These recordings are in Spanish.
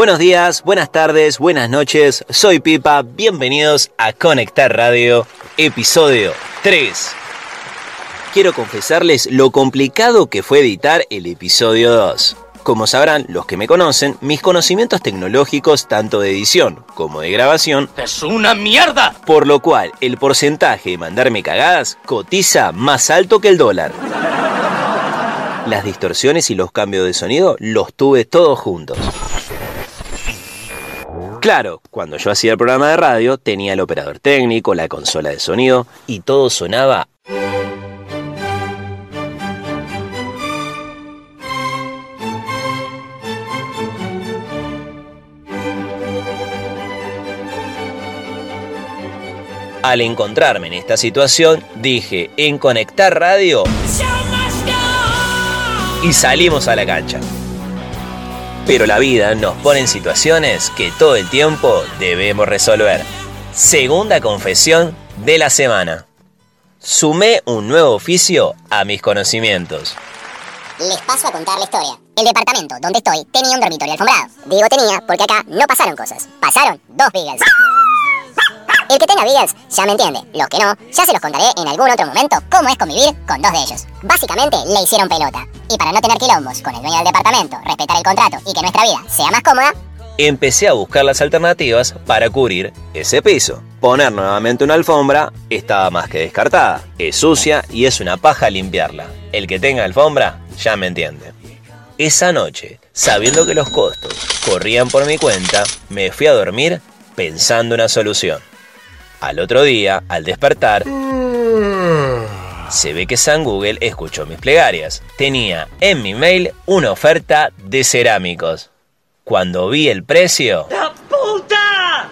Buenos días, buenas tardes, buenas noches. Soy Pipa. Bienvenidos a Conectar Radio, episodio 3. Quiero confesarles lo complicado que fue editar el episodio 2. Como sabrán los que me conocen, mis conocimientos tecnológicos tanto de edición como de grabación ¡Es una mierda! por lo cual el porcentaje de mandarme cagadas cotiza más alto que el dólar. Las distorsiones y los cambios de sonido los tuve todos juntos. Claro, cuando yo hacía el programa de radio tenía el operador técnico, la consola de sonido y todo sonaba Al encontrarme en esta situación, dije en conectar radio y salimos a la cancha. Pero la vida nos pone en situaciones que todo el tiempo debemos resolver. Segunda confesión de la semana. Sumé un nuevo oficio a mis conocimientos. Les paso a contar la historia. El departamento donde estoy tenía un dormitorio alfombrado. Digo tenía porque acá no pasaron cosas. Pasaron dos Beagles. El que tenga Beagles ya me entiende. Los que no, ya se los contaré en algún otro momento cómo es convivir con dos de ellos. Básicamente le hicieron pelota. Y para no tener quilombos con el dueño del departamento, respetar el contrato y que nuestra vida sea más cómoda, Empecé a buscar las alternativas para cubrir ese piso. Poner nuevamente una alfombra estaba más que descartada. Es sucia y es una paja limpiarla. El que tenga alfombra ya me entiende. Esa noche, sabiendo que los costos corrían por mi cuenta, me fui a dormir pensando una solución. Al otro día, al despertar, se ve que San Google escuchó mis plegarias. Tenía en mi mail una oferta de cerámicos. Cuando vi el precio, ¡La puta!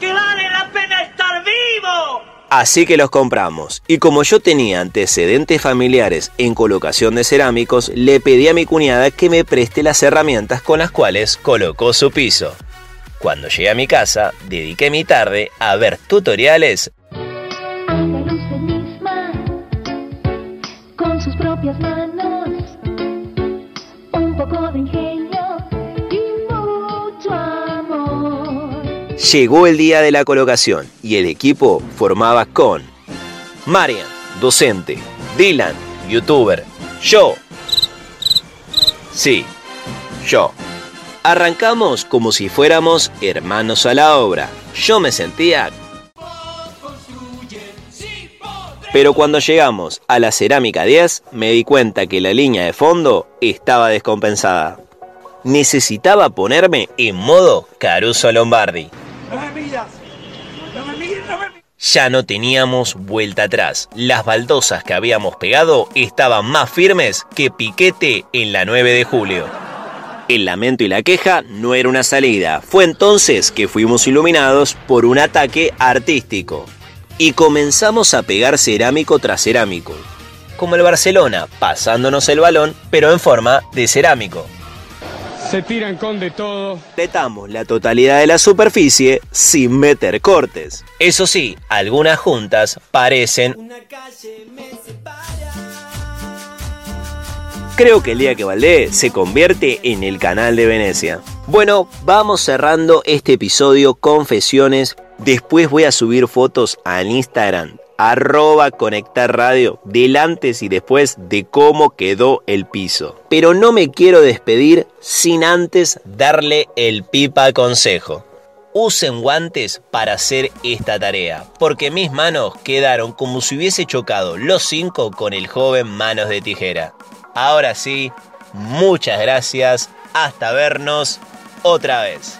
¡Que vale la pena estar vivo! así que los compramos. Y como yo tenía antecedentes familiares en colocación de cerámicos, le pedí a mi cuñada que me preste las herramientas con las cuales colocó su piso. Cuando llegué a mi casa, dediqué mi tarde a ver tutoriales. Llegó el día de la colocación y el equipo formaba con Marian, docente, Dylan, youtuber, yo. Sí, yo. Arrancamos como si fuéramos hermanos a la obra. Yo me sentía... Pero cuando llegamos a la cerámica 10 me di cuenta que la línea de fondo estaba descompensada. Necesitaba ponerme en modo Caruso Lombardi. Ya no teníamos vuelta atrás. Las baldosas que habíamos pegado estaban más firmes que piquete en la 9 de julio. El lamento y la queja no era una salida. Fue entonces que fuimos iluminados por un ataque artístico. Y comenzamos a pegar cerámico tras cerámico. Como el Barcelona, pasándonos el balón, pero en forma de cerámico. Se tiran con de todo. Completamos la totalidad de la superficie sin meter cortes. Eso sí, algunas juntas parecen... Creo que el día que Valdé se convierte en el canal de Venecia. Bueno, vamos cerrando este episodio Confesiones. Después voy a subir fotos al Instagram arroba conectar radio del antes y después de cómo quedó el piso. Pero no me quiero despedir sin antes darle el pipa consejo. Usen guantes para hacer esta tarea, porque mis manos quedaron como si hubiese chocado los cinco con el joven manos de tijera. Ahora sí, muchas gracias, hasta vernos otra vez.